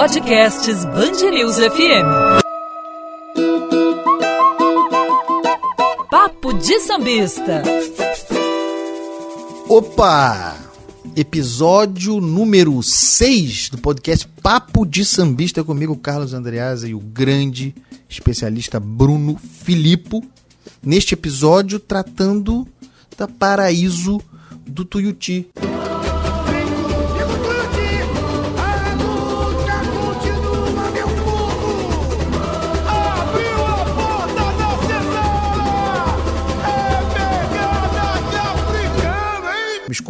Podcasts Bangerils FM. Papo de Sambista. Opa! Episódio número 6 do podcast Papo de Sambista comigo, Carlos Andreasa e o grande especialista Bruno Filippo. Neste episódio, tratando da Paraíso do Tuiuti.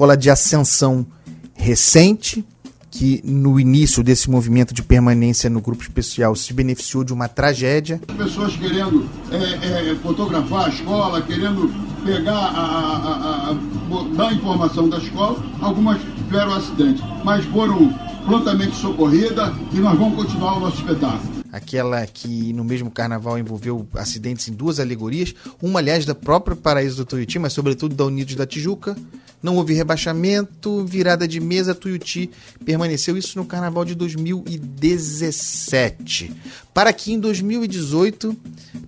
Escola de ascensão recente, que no início desse movimento de permanência no grupo especial se beneficiou de uma tragédia. Pessoas querendo é, é, fotografar a escola, querendo pegar, a, a, a, dar informação da escola, algumas tiveram acidente, mas foram prontamente socorridas e nós vamos continuar o nosso espetáculo aquela que no mesmo carnaval envolveu acidentes em duas alegorias, uma aliás da própria Paraíso do Tuiuti, mas sobretudo da Unidos da Tijuca. Não houve rebaixamento, virada de mesa, Tuiuti permaneceu isso no carnaval de 2017. Para que em 2018,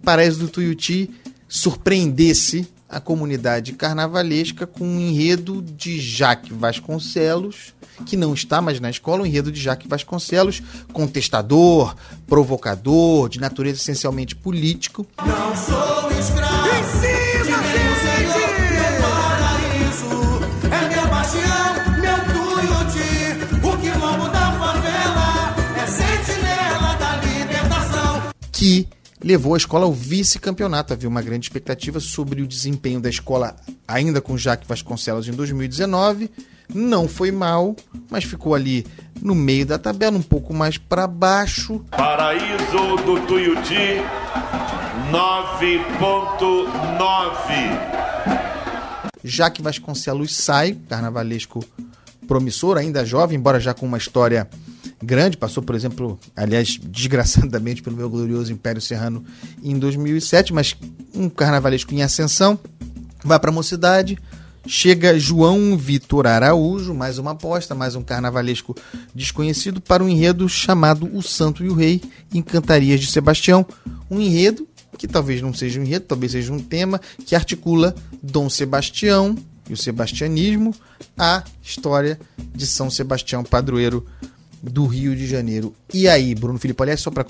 Paraíso do Tuiuti surpreendesse a comunidade carnavalesca com um enredo de Jaque Vasconcelos, que não está mais na escola, um enredo de Jaque Vasconcelos, contestador, provocador, de natureza essencialmente político. Não sou escravo. Que levou a escola ao vice-campeonato. Havia uma grande expectativa sobre o desempenho da escola, ainda com Jaque Vasconcelos em 2019. Não foi mal, mas ficou ali no meio da tabela, um pouco mais para baixo. Paraíso do Tuiuti, 9.9. Jaque Vasconcelos sai, carnavalesco promissor, ainda jovem, embora já com uma história grande, passou, por exemplo, aliás, desgraçadamente pelo meu glorioso Império Serrano em 2007, mas um carnavalesco em ascensão, vai para a mocidade, chega João Vitor Araújo, mais uma aposta, mais um carnavalesco desconhecido para um enredo chamado O Santo e o Rei em Cantarias de Sebastião, um enredo que talvez não seja um enredo, talvez seja um tema que articula Dom Sebastião e o sebastianismo, a história de São Sebastião padroeiro do Rio de Janeiro. E aí, Bruno Filipe, aliás, só para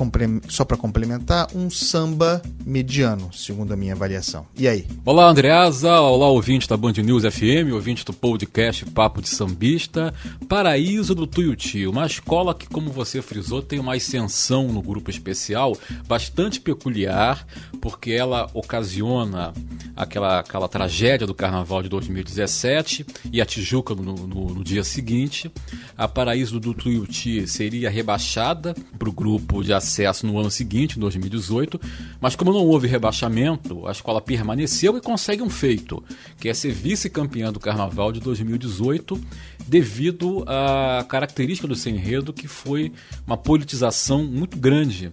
complementar, um samba mediano, segundo a minha avaliação. E aí? Olá, Andreasa. Olá, ouvinte da Band News FM, ouvinte do podcast Papo de Sambista. Paraíso do Tuiuti, uma escola que, como você frisou, tem uma ascensão no grupo especial bastante peculiar, porque ela ocasiona aquela, aquela tragédia do Carnaval de 2017 e a Tijuca no, no, no dia seguinte. A Paraíso do Tuiuti seria rebaixada para o grupo de acesso no ano seguinte, em 2018, mas como não houve rebaixamento, a escola permaneceu e consegue um feito, que é ser vice-campeã do Carnaval de 2018, devido à característica do seu enredo, que foi uma politização muito grande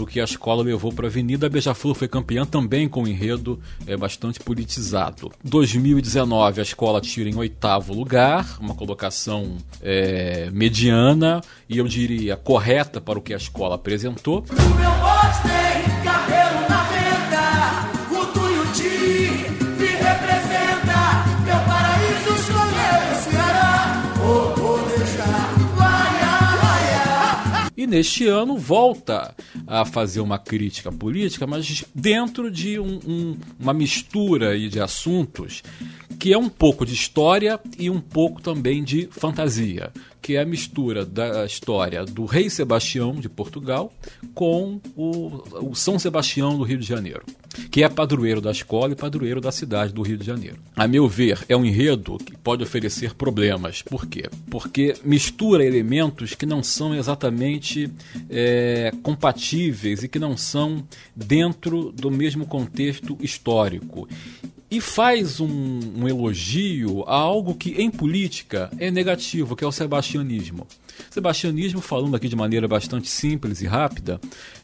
do que a escola levou para a Avenida. A Beija-Flor foi campeã também com um enredo é, bastante politizado. 2019 a escola tira em oitavo lugar, uma colocação é, mediana e eu diria correta para o que a escola apresentou. Neste ano volta a fazer uma crítica política, mas dentro de um, um, uma mistura de assuntos que é um pouco de história e um pouco também de fantasia, que é a mistura da história do rei Sebastião de Portugal com o, o São Sebastião do Rio de Janeiro, que é padroeiro da escola e padroeiro da cidade do Rio de Janeiro. A meu ver, é um enredo que pode oferecer problemas. Por quê? Porque mistura elementos que não são exatamente é, compatíveis e que não são dentro do mesmo contexto histórico e faz um, um, elogio a algo que em política é negativo, que é o sebastianismo. Sebastianismo, falando aqui de maneira bastante simples e rápida,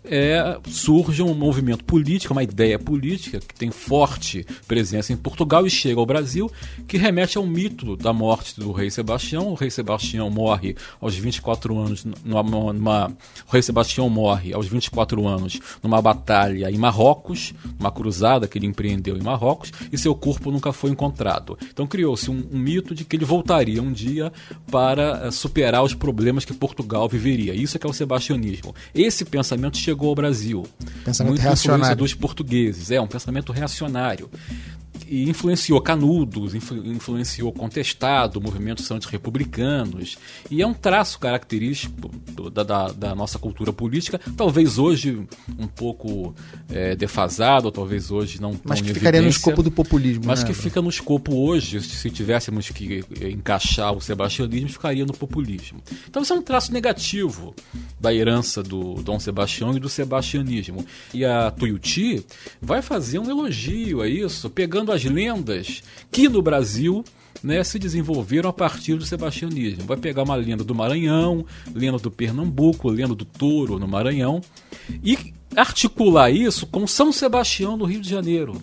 é, surge um movimento político, uma ideia política que tem forte presença em Portugal e chega ao Brasil, que remete ao mito da morte do rei Sebastião. O rei Sebastião morre aos 24 anos numa, numa o rei Sebastião morre aos 24 anos numa batalha em Marrocos, uma cruzada que ele empreendeu em Marrocos, e seu corpo nunca foi encontrado. Então criou-se um, um mito de que ele voltaria um dia para uh, superar os problemas que Portugal viveria. Isso é que é o sebastianismo. Esse pensamento chegou ao Brasil. Pensamento Muito reacionário. dos portugueses. É um pensamento reacionário e influenciou Canudos, influ, influenciou Contestado, movimentos antirrepublicanos, e é um traço característico da, da, da, nossa cultura política, talvez hoje um pouco é, defasado, talvez hoje não Mas que ficaria no escopo do populismo. Mas né? que fica no escopo hoje, se tivéssemos que encaixar o sebastianismo, ficaria no populismo. Então isso é um traço negativo da herança do Dom Sebastião e do sebastianismo. E a Tuiuti vai fazer um elogio a isso, pegando a as lendas que no Brasil né, se desenvolveram a partir do sebastianismo. Vai pegar uma lenda do Maranhão, lenda do Pernambuco, lenda do Touro no Maranhão e articular isso com São Sebastião no Rio de Janeiro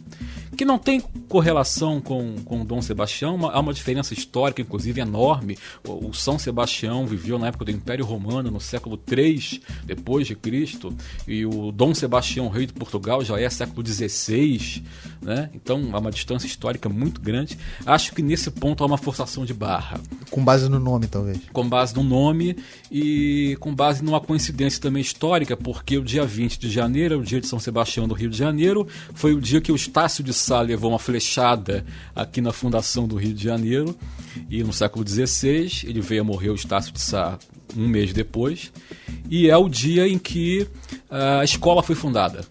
que não tem correlação com, com Dom Sebastião, há uma diferença histórica, inclusive, enorme. O, o, São Sebastião viveu na época do Império Romano, no século III depois de Cristo, e o Dom Sebastião, rei de Portugal, já é século XVI, né? então há uma distância histórica muito grande. Acho que nesse ponto há uma forçação de barra. Com base no nome, talvez. Com base no nome e com base numa coincidência também histórica, porque o dia 20 de janeiro, o dia de São Sebastião do Rio de Janeiro, foi o dia que o Estácio de Sá levou uma flechada aqui na fundação do Rio de Janeiro e no século XVI ele veio a morrer o Estácio de Sá um mês depois e é o dia em que uh, a escola foi fundada.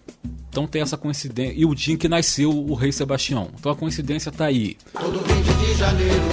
Então tem essa coincidência. E o dia em que nasceu o rei Sebastião. Então a coincidência está aí. Todo 20 de janeiro,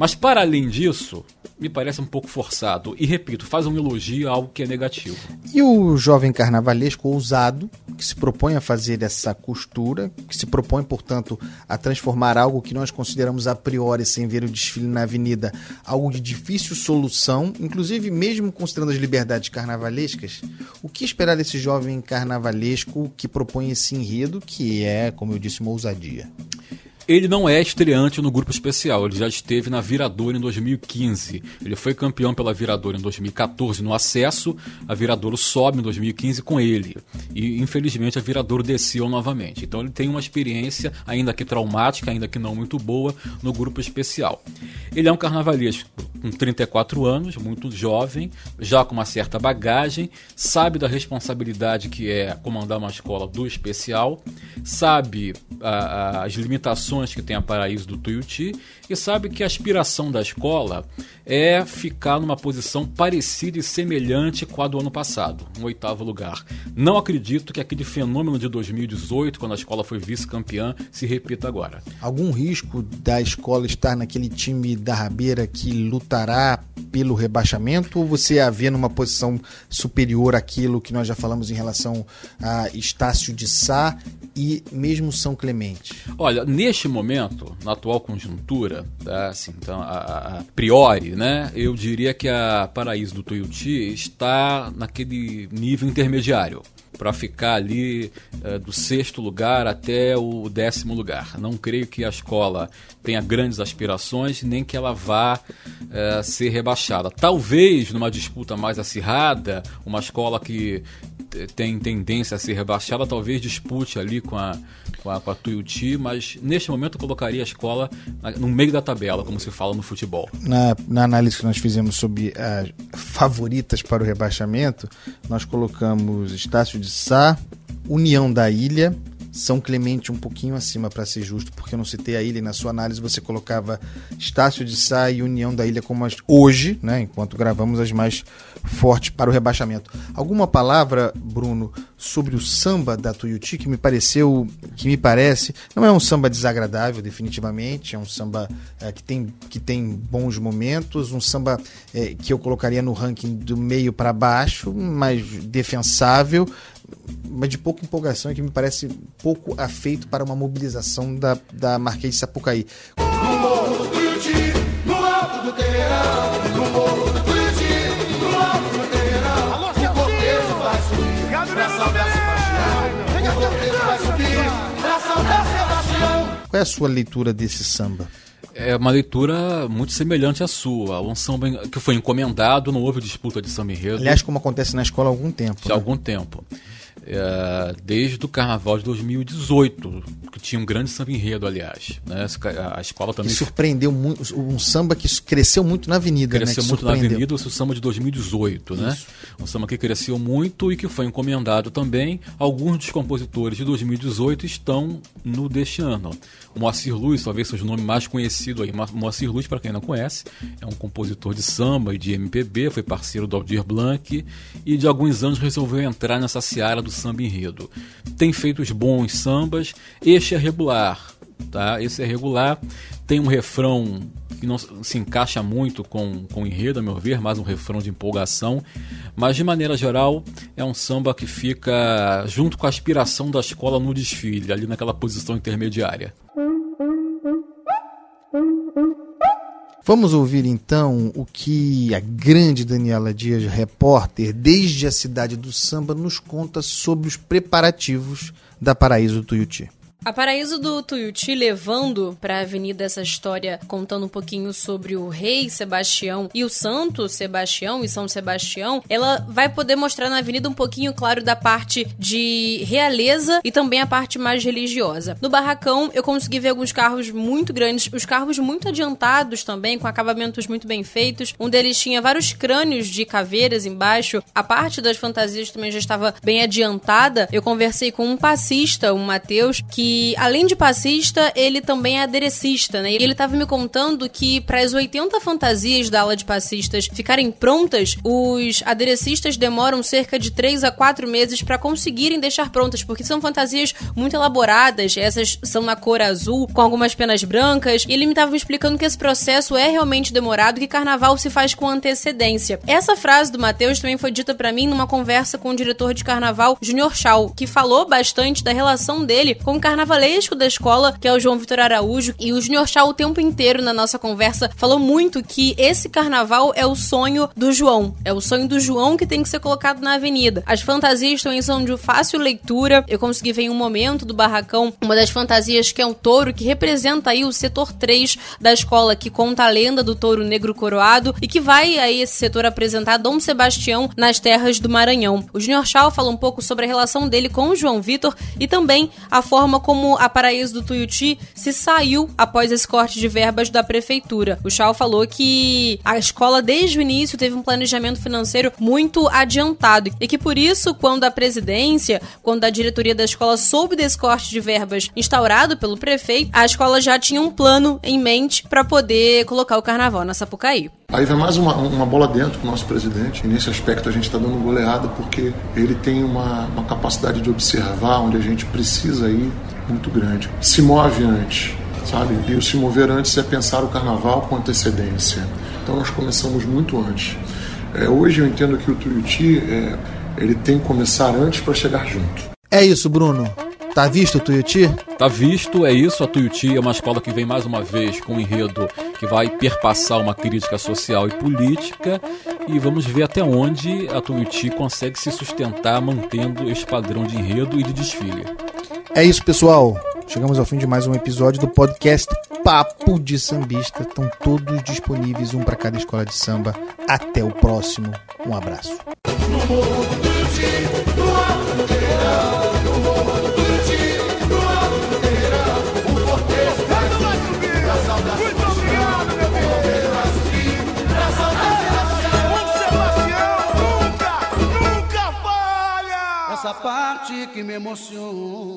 Mas para além disso, me parece um pouco forçado. E repito, faz um elogio a algo que é negativo. E o jovem carnavalesco ousado, que se propõe a fazer essa costura, que se propõe, portanto, a transformar algo que nós consideramos a priori, sem ver o desfile na avenida, algo de difícil solução, inclusive mesmo considerando as liberdades carnavalescas, o que esperar desse jovem carnavalesco que propõe esse enredo, que é, como eu disse, uma ousadia? Ele não é estreante no grupo especial, ele já esteve na Viradouro em 2015. Ele foi campeão pela Viradouro em 2014 no acesso, a Viradouro sobe em 2015 com ele. E infelizmente a Viradouro desceu novamente. Então ele tem uma experiência, ainda que traumática, ainda que não muito boa, no grupo especial. Ele é um carnavalesco com 34 anos, muito jovem, já com uma certa bagagem, sabe da responsabilidade que é comandar uma escola do especial, sabe a, as limitações que tem a Paraíso do Tuiuti e sabe que a aspiração da escola é ficar numa posição parecida e semelhante com a do ano passado, um oitavo lugar. Não acredito que aquele fenômeno de 2018, quando a escola foi vice-campeã, se repita agora. Algum risco da escola estar naquele time da Rabeira que lutará pelo rebaixamento ou você a vê numa posição superior àquilo que nós já falamos em relação a Estácio de Sá e mesmo São Clemente? Olha, neste momento, na atual conjuntura, tá, assim, então, a, a, priori, né, eu diria que a Paraíso do Tuiuti está naquele nível intermediário para ficar ali uh, do sexto lugar até o décimo lugar. Não creio que a escola tenha grandes aspirações, nem que ela vá uh, ser rebaixada. Talvez numa disputa mais acirrada, uma escola que tem tendência a ser rebaixada, talvez dispute ali com a, com a, com a Tuiuti, mas neste momento eu colocaria a escola no meio da tabela, como se fala no futebol. Na, na análise que nós fizemos sobre as favoritas para o rebaixamento, nós colocamos Estácio de Sá, União da Ilha, São Clemente um pouquinho acima para ser justo, porque eu não citei a ilha e na sua análise você colocava Estácio de Sá e União da Ilha como as hoje, né, enquanto gravamos as mais fortes para o rebaixamento. Alguma palavra, Bruno, sobre o samba da Tuiuti que me pareceu, que me parece, não é um samba desagradável definitivamente, é um samba é, que, tem, que tem bons momentos, um samba é, que eu colocaria no ranking do meio para baixo, mas defensável, mas de pouca empolgação e que me parece pouco afeito para uma mobilização da, da Marquês de Sapucaí. No morro do Tuiuti, no alto do Terreirão, no morro do Tuiuti, no alto do Terreirão, o cortejo vai subir pra São Sebastião, o cortejo vai subir pra São Sebastião. Qual é a sua leitura desse samba? É uma leitura muito semelhante à sua. Um samba que foi encomendado, não houve disputa de samba enredo Aliás, como acontece na escola há algum tempo. há né? algum tempo. É, desde o carnaval de 2018, que tinha um grande samba enredo, aliás. né? A escola Que também surpreendeu muito, um samba que cresceu muito na avenida, cresceu né? Que muito na avenida, o samba de 2018, né? Um samba que cresceu muito e que foi encomendado também. Alguns dos compositores de 2018 estão no deste ano. O Moacir Luz, talvez seja o nome mais conhecido aí. Mo- Moacir Luz, para quem não conhece, é um compositor de samba e de MPB, foi parceiro do Aldir Blanc e de alguns anos resolveu entrar nessa seara do samba enredo. Tem feito os bons sambas, este é regular, tá? Esse é regular, tem um refrão que não se encaixa muito com, com o enredo, a meu ver, mais um refrão de empolgação, mas de maneira geral é um samba que fica junto com a aspiração da escola no desfile, ali naquela posição intermediária. Vamos ouvir então o que a grande Daniela Dias, repórter desde a cidade do samba, nos conta sobre os preparativos da Paraíso Tuiuti. A Paraíso do Tuiuti levando para a avenida essa história contando um pouquinho sobre o rei Sebastião e o santo Sebastião e São Sebastião, ela vai poder mostrar na avenida um pouquinho, claro, da parte de realeza e também a parte mais religiosa. No barracão, eu consegui ver alguns carros muito grandes, os carros muito adiantados também, com acabamentos muito bem feitos. Um deles tinha vários crânios de caveiras embaixo. A parte das fantasias também já estava bem adiantada. Eu conversei com um passista, o Matheus, que além de passista, ele também é aderecista, né? E ele estava me contando que para as 80 fantasias da ala de passistas ficarem prontas, os aderecistas demoram cerca de 3 a 4 meses para conseguirem deixar prontas, porque são fantasias muito elaboradas, essas são na cor azul, com algumas penas brancas, e ele me estava explicando que esse processo é realmente demorado, que carnaval se faz com antecedência. Essa frase do Matheus também foi dita para mim numa conversa com o diretor de carnaval, Junior Shaw, que falou bastante da relação dele com o carnavalesco da escola, que é o João Vitor Araújo, e o Junior Shaw o tempo inteiro na nossa conversa falou muito que esse carnaval é o sonho do João, é o sonho do João que tem que ser colocado na avenida. As fantasias também são de fácil leitura. Eu consegui ver em um momento do barracão uma das fantasias que é um touro que representa aí o setor 3 da escola, que conta a lenda do touro negro coroado e que vai aí esse setor apresentar Dom Sebastião nas terras do Maranhão. O Junior Shaw fala um pouco sobre a relação dele com o João Vitor e também a forma como a Paraíso do Tuiuti se saiu após esse corte de verbas da prefeitura. O Shaw falou que a escola desde o início teve um planejamento financeiro muito adiantado e que por isso, quando a presidência, quando a diretoria da escola soube desse corte de verbas instaurado pelo prefeito, a escola já tinha um plano em mente para poder colocar o carnaval na Sapucaí. Aí vai mais uma, uma bola dentro com o nosso presidente, e nesse aspecto a gente está dando goleada porque ele tem uma, uma capacidade de observar onde a gente precisa ir muito grande. Se move antes, sabe? E o se mover antes é pensar o carnaval com antecedência. Então nós começamos muito antes. É, hoje eu entendo que o Tuiuti é, ele tem que começar antes para chegar junto. É isso, Bruno. Tá visto o Tuiuti? Tá visto, é isso. A Tuiuti é uma escola que vem mais uma vez com um enredo que vai perpassar uma crítica social e política. E vamos ver até onde a Tuiuti consegue se sustentar mantendo esse padrão de enredo e de desfile. É isso, pessoal. Chegamos ao fim de mais um episódio do podcast Papo de Sambista. Estão todos disponíveis, um para cada escola de samba. Até o próximo. Um abraço. Parte que me emociona.